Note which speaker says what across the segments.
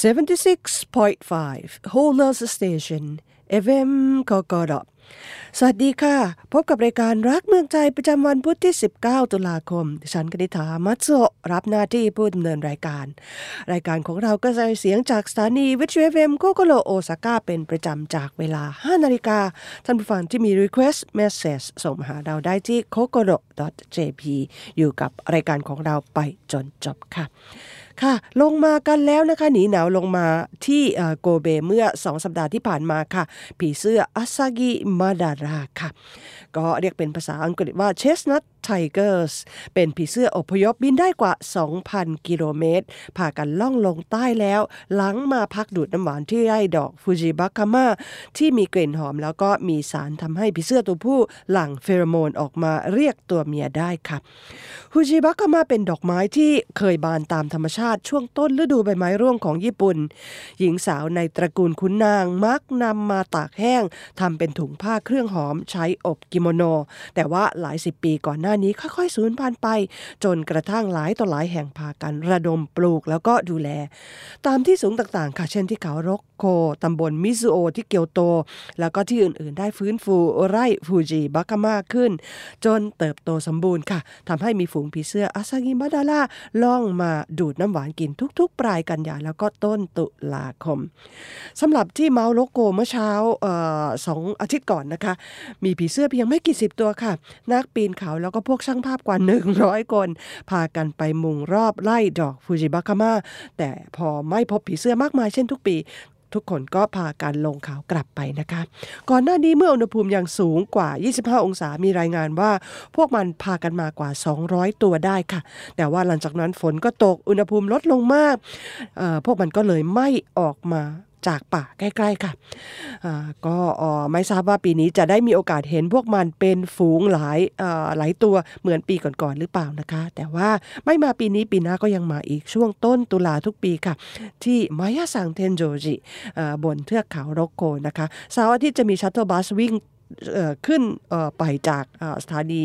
Speaker 1: 76.5 Whole Station FM กกดสวัสดีค่ะ พบกับรายการรักเมืองไทยประจำวันพุธที่ 19 ตุลาคม ฉันกนิษฐามัตโซรับหน้าที่ผู้ดำเนินรายการ รายการของเรากระจายเสียงจากสถานีวิทยุ FM COCOLO โอซาก้าเป็นประจำจากเวลา 5 นาฬิกา ท่านผู้ฟังที่มี Request Message ส่งมาหาเราได้ที่ c o c o l o jp อยู่กับรายการของเราไปจนจบค่ะ ค่ะ ลงมากันแล้วนะคะ หนีหนาวลงมาที่โกเบเมื่อ 2 สัปดาห์ที่ผ่านมาค่ะ ผีเสื้ออาซากิมาดาราค่ะ ก็เรียกเป็นภาษาอังกฤษว่าเชสนัท Tigers เป็นผีเสื้ออพยพบินได้กว่า 2,000 กิโลเมตรพากันล่องลงใต้แล้ว หลังมาพักดูดน้ำหวานที่ไร่ดอกฟูจิบัคาม่าที่มีกลิ่นหอมแล้วก็มีสารทำให้ผีเสื้อตัวผู้หลั่งเฟโรโมนออกมาเรียกตัวเมียได้ค่ะฟูจิบัคาม่าเป็นดอกไม้ที่เคยบานตามธรรมชาติช่วงต้นฤดูใบไม้ร่วงของญี่ปุ่น หญิงสาวในตระกูลขุนนางมักนำมาตากแห้งทำเป็นถุงผ้าเครื่องหอมใช้อบกิโมโน แต่ว่าหลายสิบปีก่อนหน้านี้ค่อยๆสูญพันธุ์ไป จนกระทั่งหลายต่อหลายแห่งพากันระดมปลูกแล้วก็ดูแล ตามที่สูงต่างๆ ค่ะ เช่นที่เขารกโคตำบลมิซุโอที่เกียวโต แล้วก็ที่อื่นๆ ได้ฟื้นฟูไร่ฟูจิบัคาม่าขึ้น จนเติบโตสมบูรณ์ค่ะทำให้มีฝูงผีเสื้ออาซากิมาดาล่าล่องมาดูดน้ำหวานกินทุกๆ ปลายกันยาแล้วก็ต้นตุลาคมสำหรับที่เมาโลโกเมื่อเช้าสองอาทิตย์ก่อนนะคะ มีผีเสื้อเพียงไม่กี่สิบตัวค่ะ นักปีนเขาแล้วก็พวกช่างภาพกว่า 100 คน พากันไปมุงรอบไล่ดอกฟูจิบัคาม่าแต่พอไม่พบผีเสื้อมากมายเช่นทุกปีทุกคนก็พากันลงเขากลับไปนะคะ ก่อนหน้านี้เมื่ออุณหภูมิยังสูงกว่า 25 องศา มีรายงานว่า พวกมันพากันมากว่า 200 ตัวได้ค่ะ แต่ว่าหลังจากนั้นฝนก็ตก อุณหภูมิลดลงมาก พวกมันก็เลยไม่ออกมา จากป่าใกล้ๆค่ะก็ไม่ทราบว่าปีนี้จะได้มีโอกาสเห็นพวกมันเป็นฝูงหลายหลายตัวเหมือนปีก่อนๆหรือเปล่านะคะ แต่ว่าไม่มาปีนี้ปีหน้าก็ยังมาอีกช่วงต้นตุลาทุกปีค่ะ ที่มายาสังเทนโจจิบนเทือกเขารกโกนะคะเสาร์อาทิตย์จะมี shuttle bus วิ่ง ขึ้นไปจากสถานี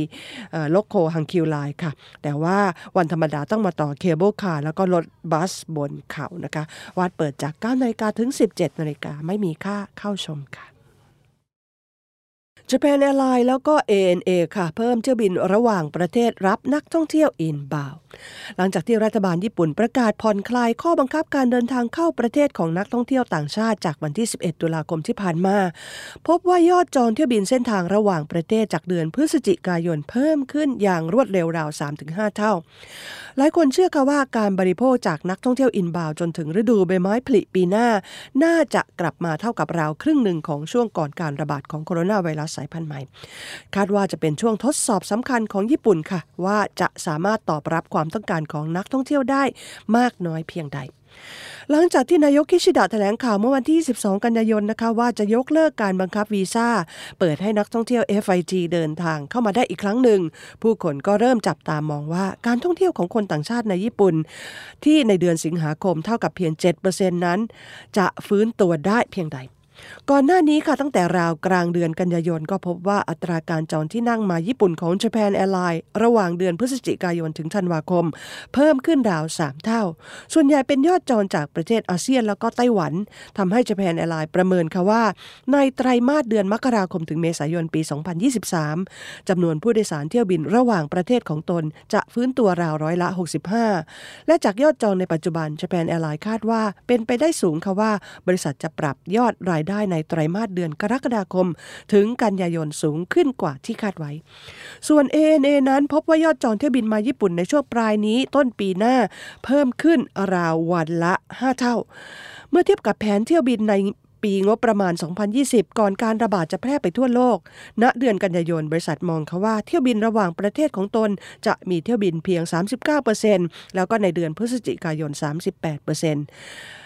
Speaker 1: รกโกฮังคิวไลน์ค่ะ แต่ว่าวันธรรมดาต้องมาต่อ cable car แล้วก็รถบัสบนเขานะคะวัดเปิดจาก9นาฬิกาถึง 17นาฬิกาไม่มีค่าเข้าชมค่ะ Japan Airlines แล้วก็ ANA ค่ะเพิ่มเที่ยวบินระหว่างประเทศรับนักท่องเที่ยว inboundหลังจากที่รัฐบาลญี่ปุ่นประกาศผ่อนคลายข้อบังคับการเดินทางเข้าประเทศของนักท่องเที่ยวต่างชาติจากวันที่ 11 ตุลาคมที่ผ่านมา พบว่ายอดจองเที่ยวบินเส้นทางระหว่างประเทศจากเดือนพฤศจิกายนเพิ่มขึ้นอย่างรวดเร็วราว 3-5 เท่า หลายคนเชื่อค่ะว่าการบริโภคจากนักท่องเที่ยวอินบาวจนถึงฤดูใบไม้ผลิปีหน้า น่าจะกลับมาเท่ากับราวครึ่งหนึ่งของช่วงก่อนการระบาดของโคโรนาไวรัสสายพันธุ์ใหม่ คาดว่าจะเป็นช่วงทดสอบสำคัญของญี่ปุ่นค่ะ ว่าจะสามารถตอบรับความต้องการของนักท่องเที่ยวได้มากน้อยเพียงใด หลังจากที่นายกคิชิดะแถลงข่าวเมื่อวันที่ 12 กันยายนนะคะว่าจะยกเลิกการบังคับวีซ่า เปิดให้นักท่องเที่ยว FIG เดินทางเข้ามาได้อีกครั้งหนึ่ง ผู้คนก็เริ่มจับตามองว่าการท่องเที่ยวของคนต่างชาติในญี่ปุ่น ที่ในเดือนสิงหาคมเท่ากับเพียง 7%นั้น จะฟื้นตัวได้เพียงใด ก่อนหน้านี้ค่ะตั้งแต่ราวกลางเดือนกันยายน ก็พบว่าอัตราการจองที่นั่งมาญี่ปุ่นของ Japan Airlines ระหว่างเดือนพฤศจิกายนถึงธันวาคม เพิ่มขึ้นราว 3 เท่า ส่วนใหญ่เป็นยอดจองจากประเทศอาเซียนแล้วก็ไต้หวันทำให้ Japan Airlines ประเมินค่ะว่า ในไตรมาสเดือนมกราคมถึงเมษายนปี 2023จำนวนผู้โดยสารเที่ยวบินระหว่างประเทศของตน จะฟื้นตัวราวร้อยละ 65 และจากยอดจองในปัจจุบัน Japan Airlines คาดว่า เป็นไปได้สูงค่ะว่า บริษัทจะปรับยอดรายได้ในไตรมาสเดือนกรกฎาคม ถึงกันยายนสูงขึ้นกว่าที่คาดไว้ ส่วน ANA นั้นพบว่ายอดจองเที่ยวบินมาญี่ปุ่นในช่วงปลายนี้ต้นปีหน้าเพิ่มขึ้นราววันละ 5 เท่า เมื่อเทียบกับแผนเที่ยวบินในปีงบประมาณ 2020 ก่อนการระบาดจะแพร่ไปทั่วโลก ณ เดือนกันยายน บริษัทมองเขาว่าเที่ยวบินระหว่างประเทศของตน จะมีเที่ยวบินเพียง 39%แล้วก็ในเดือนพฤศจิกายน38%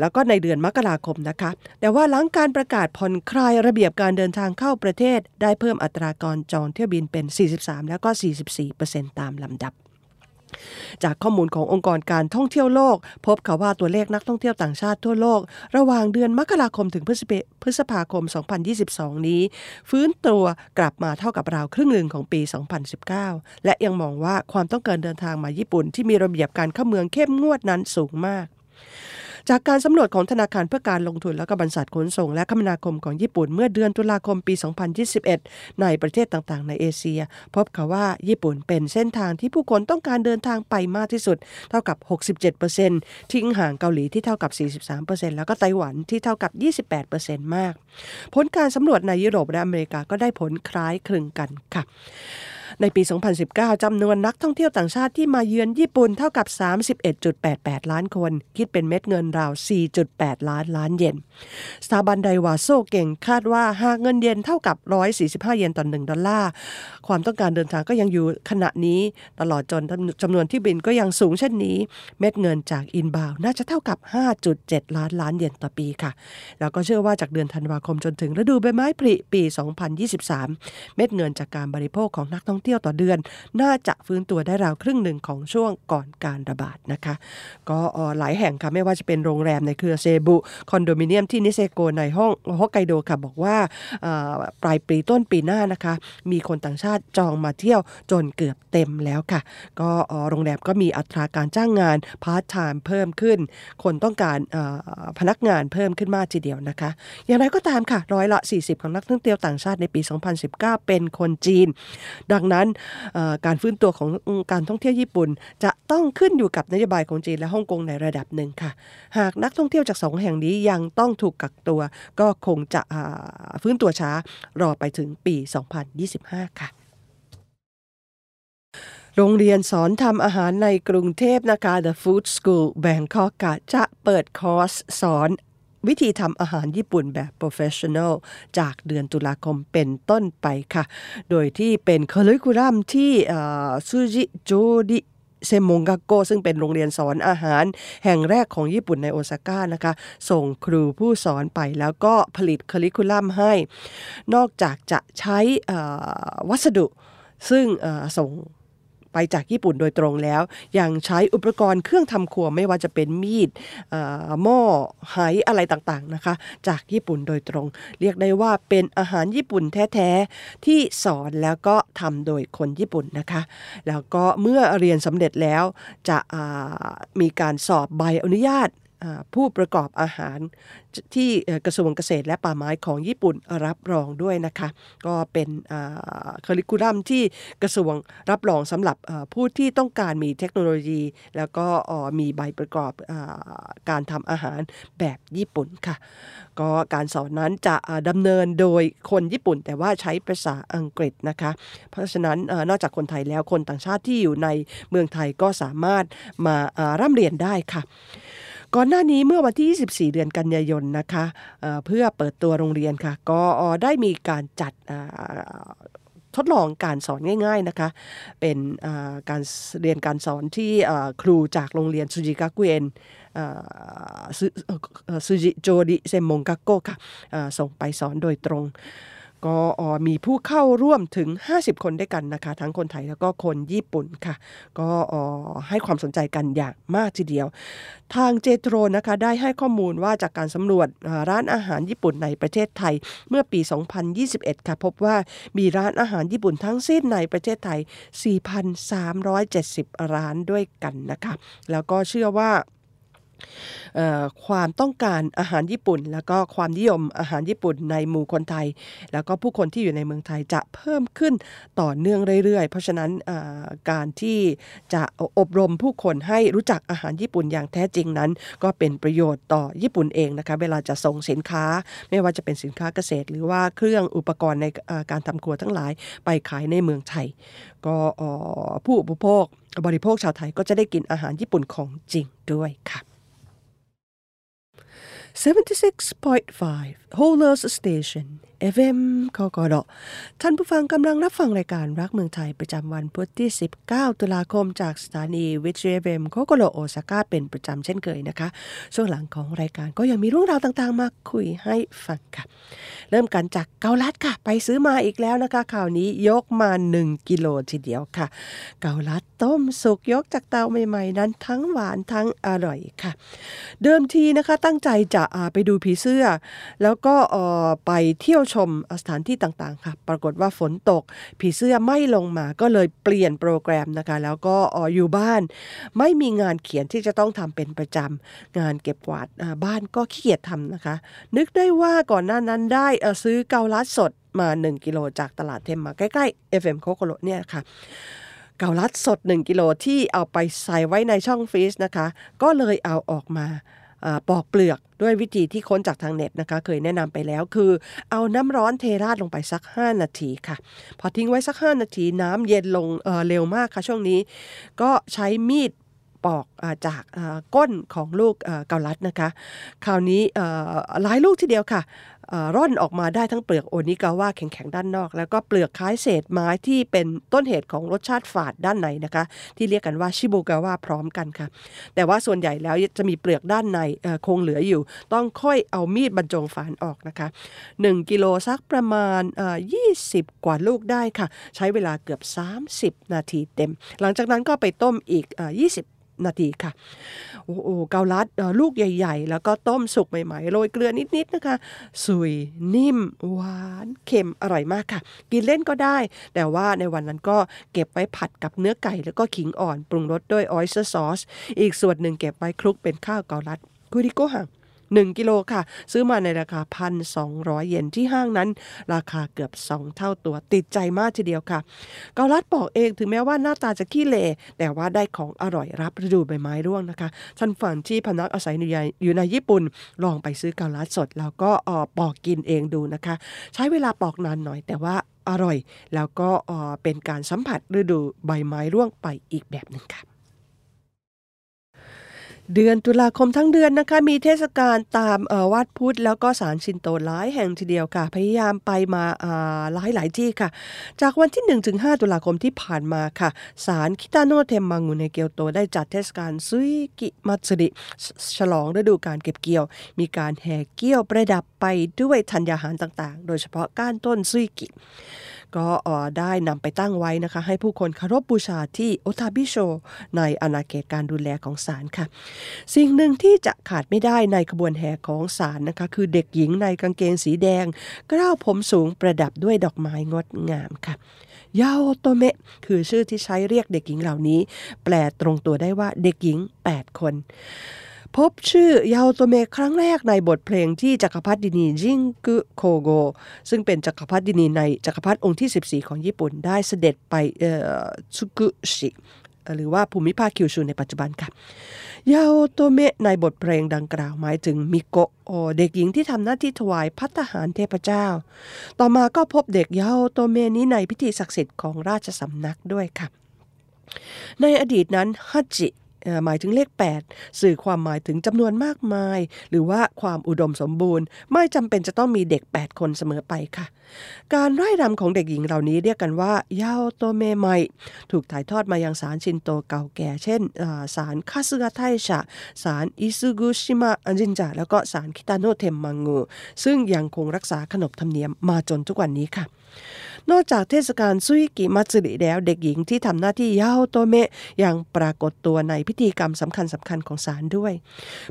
Speaker 1: แล้วก็ในเดือนมกราคมนะคะ แต่ว่าหลังการประกาศผ่อนคลายระเบียบการเดินทางเข้าประเทศ ได้เพิ่มอัตราการจองเที่ยวบินเป็น 43 แล้วก็ 44%ตามลำดับจากข้อมูลขององค์กรการท่องเที่ยวโลก พบค่ะว่าตัวเลขนักท่องเที่ยวต่างชาติทั่วโลก ระหว่างเดือนมกราคมถึงพฤษภาคม 2022 นี้ ฟื้นตัวกลับมาเท่ากับราวครึ่งหนึ่งของปี 2019 และยังมองว่าความต้องการเดินทางมาญี่ปุ่นที่มีระเบียบการเข้าเมืองเข้มงวดนั้นสูงมาก จากการสำรวจของธนาคารเพื่อการลงทุนและก็บริษัทขนส่ง และคมนาคมของญี่ปุ่นเมื่อเดือนตุลาคมปี 2021 ในประเทศต่างๆ ในเอเชีย พบค่ะว่าญี่ปุ่นเป็นเส้นทางที่ผู้คนต้องการเดินทางไปมากที่สุด เท่ากับ 67%ทิ้งห่างเกาหลีที่เท่ากับ 43%แล้วก็ไต้หวันที่เท่ากับ 28%มาก ผลการสำรวจในยุโรปและอเมริกาก็ได้ผลคล้ายคลึงกันค่ะ ในปี 2019 จำนวนนักท่องเที่ยวต่างชาติที่มาเยือนญี่ปุ่นเท่ากับ 31.88 ล้านคน คิดเป็นเม็ดเงินราว 4.8 ล้านล้านเยน สถาบันไดวาโซเก่งคาดว่าหากเงินเยนเท่ากับ 145 เยนต่อ 1 ดอลลาร์ ความต้องการเดินทางก็ยังอยู่ขณะนี้ ตลอดจนจำนวนที่บินก็ยังสูงเช่นนี้ เม็ดเงินจากอินบาวน่าจะเท่ากับ 5.7 ล้านล้านเยนต่อปีค่ะ แล้วก็เชื่อว่าจากเดือนธันวาคมจนถึงฤดูใบไม้ผลิปี 2023 เม็ดเงินจากการบริโภคของนักท่องเที่ยวต่อเดือน น่าจะฟื้นตัวได้ราวครึ่งหนึ่งของช่วงก่อนการระบาดนะคะ ก็หลายแห่งค่ะไม่ว่าจะเป็นโรงแรมในเครือเซบุคอนโดมิเนียมที่นิเซโกในห้องฮอกไกโดค่ะบอกว่าปลายปีต้นปีหน้านะคะ มีคนต่างชาติจองมาเที่ยวจนเกือบเต็มแล้วค่ะ ก็โรงแรมก็มีอัตราการจ้างงานพาร์ทไทม์เพิ่มขึ้น คนต้องการพนักงานเพิ่มขึ้นมากทีเดียวนะคะ อย่างไรก็ตามค่ะร้อยละ 40 ของนักท่องเที่ยวต่างชาติในปี 2019 เป็นคนจีน ดังนั้นการฟื้นตัวของการท่องเที่ยวญี่ปุ่น จะต้องขึ้นอยู่กับนโยบายของจีนและฮ่องกงในระดับหนึ่งค่ะ หากนักท่องเที่ยวจากสองแห่งนี้ยังต้องถูกกักตัว ก็คงจะฟื้นตัวช้ารอไปถึงปี 2025 ค่ะโรงเรียนสอนทำอาหารในกรุงเทพนะคะ The Food School Bangkok จะเปิดคอร์สสอน วิธีทำอาหารญี่ปุ่นแบบ professional จากเดือนตุลาคมเป็นต้นไปค่ะ โดยที่เป็นคอริคูลัมที่ซูจิโจดิเซมงกาโกซึ่งเป็นโรงเรียนสอนอาหาร แห่งแรกของญี่ปุ่นในโอซาก้านะคะ ส่งครูผู้สอนไปแล้วก็ผลิตคอริคูลัมให้ นอกจากจะใช้วัสดุซึ่งส่ง ไปจากญี่ปุ่นโดยตรงแล้ว ยังใช้อุปกรณ์เครื่องทำครัวไม่ว่าจะเป็นมีดหม้อไหอะไรต่างๆนะคะ จากญี่ปุ่นโดยตรง เรียกได้ว่าเป็นอาหารญี่ปุ่นแท้ๆที่สอนแล้วก็ทำโดยคนญี่ปุ่นนะคะ แล้วก็เมื่อเรียนสำเร็จแล้วจะมีการสอบใบอนุญาต ผู้ประกอบอาหารที่กระทรวงเกษตรและป่าไม้ของญี่ปุ่นรับรองด้วยนะคะ ก็เป็นคริคูลัมที่กระทรวงรับรองสำหรับผู้ที่ต้องการมีเทคโนโลยี แล้วก็มีใบประกอบการทำอาหารแบบญี่ปุ่นค่ะ ก็การสอนนั้นจะดำเนินโดยคนญี่ปุ่น แต่ว่าใช้ภาษาอังกฤษนะคะ เพราะฉะนั้นนอกจากคนไทยแล้วคนต่างชาติที่อยู่ในเมืองไทยก็สามารถมาร่ำเรียนได้ค่ะ ก่อนหน้านี้เมื่อวันที่ 24 เดือนกันยายนนะคะเเพื่อเปิดตัวโรงเรียนค่ะก็ได้มีการจัดทดลองการสอนง่าย ๆนะคะ เป็นการเรียนการสอนที่ครูจากโรงเรียนซูจิกากุเอนซูจิโจดิเซมงกาโกค่ะส่งไปสอนโดยตรง ก็มีผู้เข้าร่วมถึง 50 คนด้วยกันนะคะ ทั้งคนไทยแล้วก็คนญี่ปุ่นค่ะก็ให้ความสนใจกันอย่างมากทีเดียว ทางเจโตรนะคะได้ให้ข้อมูลว่าจากการสำรวจร้านอาหารญี่ปุ่นในประเทศไทยเมื่อปี 2021 ค่ะ พบว่ามีร้านอาหารญี่ปุ่นทั้งสิ้นในประเทศไทย 4,370 ร้านด้วยกันนะคะ แล้วก็เชื่อว่า ความต้องการอาหารญี่ปุ่น แล้วก็ความนิยมอาหารญี่ปุ่นในหมู่คนไทย แล้วก็ผู้คนที่อยู่ในเมืองไทยจะเพิ่มขึ้นต่อเนื่องเรื่อยๆ เพราะฉะนั้นการที่จะอบรมผู้คนให้รู้จักอาหารญี่ปุ่นอย่างแท้จริงนั้น ก็เป็นประโยชน์ต่อญี่ปุ่นเองนะคะเวลาจะส่งสินค้า ไม่ว่าจะเป็นสินค้าเกษตร หรือว่าเครื่องอุปกรณ์ในการทำครัวทั้งหลายไปขายในเมืองไทย ก็ผู้อุปโภคบริโภคชาวไทยก็จะได้กินอาหารญี่ปุ่นของจริงด้วยค่ะ 76.5 Holers Station FM กกดท่านผู้ฟังกำลังรับฟังรายการรักเมืองไทยประจำวันพุธที่ 19 ตุลาคมจากสถานีวิทยุ FM โคโกโรโอซาก้าเป็นประจำเช่นเคยนะคะ ช่วงหลังของรายการก็ยังมีเรื่องราวต่างๆ มาคุยให้ฟังค่ะ เริ่มกันจากเกาลัดค่ะ ไปซื้อมาอีกแล้วนะคะ ข่าวนี้ยกมา 1 กิโลทีเดียวค่ะ เกาลัดต้มสุกยกจากเตาใหม่ๆ นั้นทั้งหวานทั้งอร่อยค่ะ เดิมทีนะคะตั้งใจจะไปดูผีเสื้อ แล้วก็ไปเที่ยวชมสถานที่ต่างๆ ค่ะ ปรากฏว่าฝนตก ผีเสื้อไม่ลงมาก็เลยเปลี่ยนโปรแกรมนะคะ แล้วก็อยู่บ้าน ไม่มีงานเขียนที่จะต้องทำเป็นประจำงานเก็บกวาดบ้านก็ขี้เกียจทำนะคะ นึกได้ว่าก่อนหน้านั้นได้ซื้อเกาลัดสดมา 1 กิโลจากตลาดเทมมาใกล้ๆ FM โคโคโรเนี่ยค่ะเกาลัดสด 1 กิโลที่เอาไปใส่ไว้ในช่องฟรีซนะคะ ก็เลยเอาออกมา ปอกเปลือกด้วยวิธีที่ค้นจากทางเน็ตนะคะ เคยแนะนำไปแล้วคือ เอาน้ำร้อนเทราดลงไปสัก 5 นาทีค่ะ พอทิ้งไว้สัก 5 นาทีน้ำเย็นลงเเร็วมากค่ะช่วงนี้ ก็ใช้มีด ปอกอจากก้นของลูกเกาลัดนะคะ คราวนี้หลายลูกทีเดียวค่ะร่อนออกมาได้ทั้งเปลือกโอนิกาว่าแข็งๆด้านนอก แล้วก็เปลือกคล้ายเศษไม้ที่เป็นต้นเหตุของรสชาติฝาดด้านในนะคะ ที่เรียกกันว่าชิบูกาว่าพร้อมกันค่ะ แต่ว่าส่วนใหญ่แล้วจะมีเปลือกด้านในคงเหลืออยู่ ต้องค่อยเอามีดบรรจงฝานออกนะคะ 1 กิโลสักประมาณ 20 กว่าลูกได้ค่ะ ใช้เวลาเกือบ 30 นาทีเต็ม หลังจากนั้นก็ไปต้มอีก 20 นาทีค่ะ โอ้โหเกาลัดลูกใหญ่ ๆ แล้วก็ต้มสุกใหม่ ๆ โรยเกลือนิด ๆ นะคะ สุยนิ่ม หวานเค็มอร่อยมากค่ะ กินเล่นก็ได้ แต่ว่าในวันนั้นก็เก็บไว้ผัดกับเนื้อไก่ แล้วก็ขิงอ่อน ปรุงรสด้วยออยสเตอร์ซอส อีกส่วนหนึ่งเก็บไว้คลุกเป็นข้าวเกาลัดคุริโกหัง 1 กิโลค่ะ ซื้อมาในราคา 1,200 เยนที่ห้างนั้น ราคาเกือบ 2 เท่าตัวติดใจมากทีเดียวค่ะ เกาลัดบอกเองถึงแม้ว่าหน้าตาจะขี้เลแต่ว่าได้ของอร่อยรับฤดูใบไม้ร่วงนะคะท่านฝันที่พนักอาศัยอยู่ในญี่ปุ่น ลองไปซื้อเกาลัดสด แล้วก็ออปอกกินเองดูนะคะ ใช้เวลาปอกนานหน่อยแต่ว่าอร่อย แล้วก็เป็นการสัมผัสฤดูใบไม้ร่วงไปอีกแบบหนึ่งค่ะ เดือนตุลาคมทั้งเดือนนะคะ มีเทศกาลตามวัดพุทธแล้วก็ศาลชินโตหลายแห่งทีเดียวค่ะ พยายามไปมาหลายหลายที่ค่ะ จากวันที่ 1 ถึง 5 ตุลาคมที่ผ่านมาค่ะศาลคิตาโนเทมมังูในเกียวโตได้จัดเทศกาลซุยกิมัตสึริฉลองฤดูการเก็บเกี่ยว มีการแห่เกี่ยวประดับไปด้วยธัญญาหารต่างๆ โดยเฉพาะก้านต้นซุยกิ ก็ได้นำไปตั้งไว้นะคะ ให้ผู้คนเคารพบบูชาที่โอทาบิโช ในอาณาเขตการดูแลของศาลค่ะ สิ่งหนึ่งที่จะขาดไม่ได้ในขบวนแห่ของศาลนะคะ คือเด็กหญิงในกางเกงสีแดงกล้าวผมสูงประดับด้วยดอกไม้งดงามค่ะยาโอโตเมะคือชื่อที่ใช้เรียกเด็กหญิงเหล่านี้ แปลตรงตัวได้ว่าเด็กหญิง 8 คน พบชื่อยาโตเมะครั้งแรกในบทเพลงที่จักรพรรดินีจิงกุโคโก ซึ่งเป็นจักรพรรดินีในจักรพรรดิองค์ที่ 14 ของญี่ปุ่นได้เสด็จไปซุกุชิหรือว่าภูมิภาคคิวชูในปัจจุบันค่ะ ยาโอโตเมะในบทเพลงดังกล่าวหมายถึงมิโกโอเด็กหญิงที่ทำหน้าที่ถวายพัฒหารเทพเจ้า ต่อมาก็พบเด็กยาโอโตเมะนี้ในพิธีศักดิ์สิทธิ์ของราชสำนักด้วยค่ะ ในอดีตนั้นはち หมายถึงเลข 8 สื่อความหมายถึงจำนวนมากมาย หรือว่าความอุดมสมบูรณ์ ไม่จำเป็นจะต้องมีเด็ก 8 คนเสมอไปค่ะ การร่ายรำของเด็กหญิงเหล่านี้เรียกกันว่ายาโอโตเมะไมถูกถ่ายทอดมายังศาลชินโตเก่าแก่ เช่นศาลคาสึกะไทชะศาลอิซุกุชิมะอันจินจาแล้วก็ศาลคิตาโนเทมมังงูซึ่งยังคงรักษาขนบธรรมเนียมมาจนทุกวันนี้ค่ะ นอกจากเทศกาลซุยกิมัตสึริแล้ว เด็กหญิงที่ทำหน้าที่ยาวโตเมะยังปรากฏตัวในพิธีกรรมสำคัญสำคัญของศาลด้วย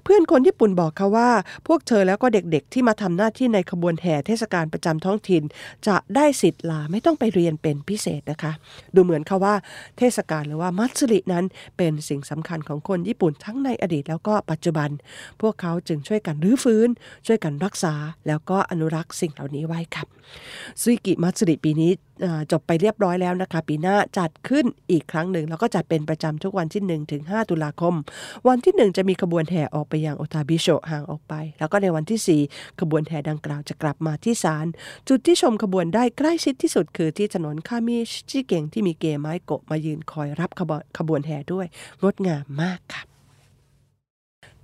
Speaker 1: เพื่อนคนญี่ปุ่นบอกเขาว่า พวกเธอแล้วก็เด็กๆ ที่มาทำหน้าที่ในขบวนแห่เทศกาลประจำท้องถิ่น จะได้สิทธิ์ลาไม่ต้องไปเรียนเป็นพิเศษนะคะ ดูเหมือนเขาว่าเทศกาลหรือว่ามัตสึรินั้นเป็นสิ่งสำคัญของคนญี่ปุ่นทั้งในอดีตแล้วก็ปัจจุบัน พวกเขาจึงช่วยกันรื้อฟื้น ช่วยกันรักษาแล้วก็อนุรักษ์สิ่งเหล่านี้ไว้ครับซุยกิมัตสึริปีนี้จบไปเรียบร้อยแล้วนะคะ ปีหน้าจัดขึ้นอีกครั้งหนึ่ง แล้วก็จัดเป็นประจำทุกวันที่ 1 ถึง 5 ตุลาคม วันที่ 1 จะมีขบวนแห่ออกไปยังโอตาบิโชห่างออกไป แล้วก็ในวันที่ 4 ขบวนแห่ดังกล่าวจะกลับมาที่ศาลจุดที่ชมขบวนได้ใกล้ชิดที่สุดคือที่ถนนคามิชิเกงที่มีเกไม้โกะมายืนคอยรับขบวนแห่ด้วยงดงามมากค่ะ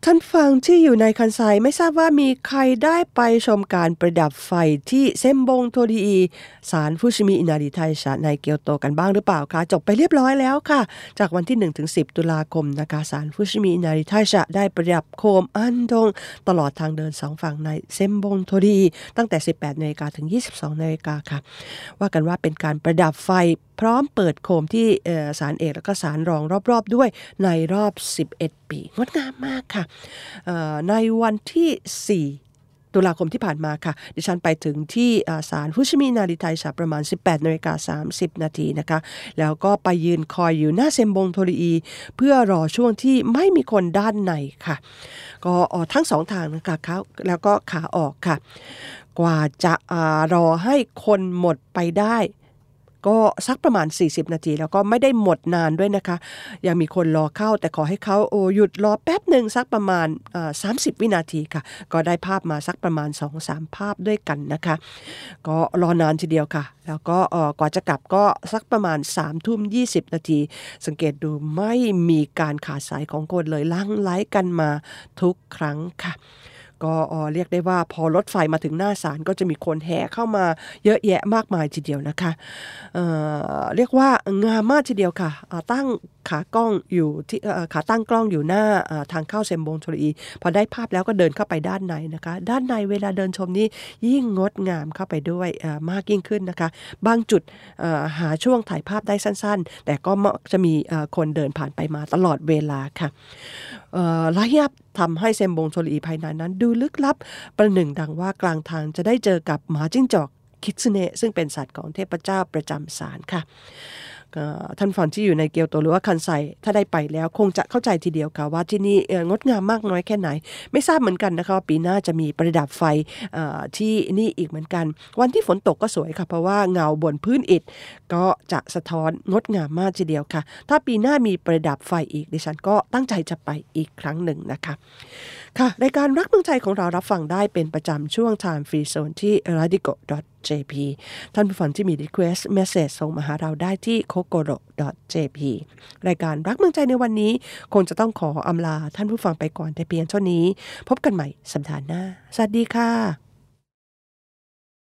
Speaker 1: ท่านผู้ฟังที่อยู่ในคันไซไม่ทราบว่ามีใครได้ไปชมการประดับไฟที่เซมบงโทดีศาลฟุชิมิอินาริไทชะในเกียวโตกันบ้างหรือเปล่าคะจบไปเรียบร้อยแล้วค่ะ จากวันที่1ถึง10 ตุลาคมนะคะศาลฟุชิมิอินาริไทชะได้ประดับโคมอันดง ตลอดทางเดินสองฝั่งในเซมบงโทดีตั้งแต่ 18นาฬิกาถึง 22นาฬิกาค่ะ ว่ากันว่าเป็นการประดับไฟพร้อมเปิดโคมที่สารเอกและก็สารรองรอบๆ ด้วยในรอบ 11 ปีงดงามมากค่ะในวันที่ 4 ตุลาคมที่ผ่านมาค่ะ ดิฉันไปถึงที่ศาลฟุชิมินาริไทยสาประมาณ 18นาฬิกา30 นาทีนะคะ แล้วก็ไปยืนคอยอยู่หน้าเซมบงโทรีอี เพื่อรอช่วงที่ไม่มีคนด้านในค่ะ ก็ทั้งสองทางนะคะขาแล้วก็ขาออกค่ะ กว่าจะรอให้คนหมดไปได้ ก็สักประมาณ 40 นาที แล้วก็ไม่ได้หมดนานด้วยนะคะ ยังมีคนรอเข้าแต่ขอให้เขาโอหยุดรอแป๊บหนึ่งสักประมาณ 30 วินาทีค่ะ ก็ได้ภาพมาสักประมาณ 2-3 ภาพด้วยกันนะคะ ก็รอนานทีเดียวค่ะ แล้วก็ก่อนจะกลับก็สักประมาณ3ทุ่ม20 นาที สังเกตดูไม่มีการขาดสายของคนเลยลั่งไลกันมาทุกครั้งค่ะ ก็เรียกได้ว่าพอรถไฟมาถึงหน้าศาลก็จะมีคนแห่เข้ามาเยอะแยะมากมายทีเดียวนะคะเเรียกว่างามมากทีเดียวค่ะตั้ง ขากล้องอยู่ที่ขาตั้งกล้องอยู่หน้าทางเข้าเซมบงโทรีพอได้ภาพแล้วก็เดินเข้าไปด้านในนะคะ ด้านในเวลาเดินชมนี้ยิ่งงดงามเข้าไปด้วยมากยิ่งขึ้นนะคะ บางจุดหาช่วงถ่ายภาพได้สั้น ๆ แต่ก็จะมีคนเดินผ่านไปมาตลอดเวลาค่ะไลยับทำให้เซมบงโทรีภายในนั้น ดูลึกลับ ประหนึ่งดังว่ากลางทางจะได้เจอกับหมาจิ้งจอกคิตซึเนะซึ่งเป็นสัตว์ของเทพเจ้าประจำศาลค่ะ ท่านฟังที่อยู่ในเกียวโตหรือว่าคันไซถ้าได้ไปแล้วคงจะเข้าใจทีเดียวค่ะว่าที่นี่งดงามมากน้อยแค่ไหน ไม่ทราบเหมือนกันนะคะปีหน้าจะมีประดับไฟที่นี่อีกเหมือนกัน วันที่ฝนตกก็สวยค่ะ เพราะว่าเงาบนพื้นอิฐก็จะสะท้อนงดงามมากทีเดียวค่ะ ถ้าปีหน้ามีประดับไฟอีกดิฉันก็ตั้งใจจะไปอีกครั้งหนึ่งนะคะ ค่ะรายการรักเมืองไทยของเรารับฟังได้เป็นประจำช่วง Time Free Zone ที่ radico jp ท่านผู้ฟังที่มี request message ส่งมาหาเราได้ที่ kokoro jp รายการรักเมืองใจในวันนี้ คงจะต้องขออำลาท่านผู้ฟังไปก่อนแต่เพียงเท่านี้ พบกันใหม่สัปดาห์หน้า สวัสดีค่ะ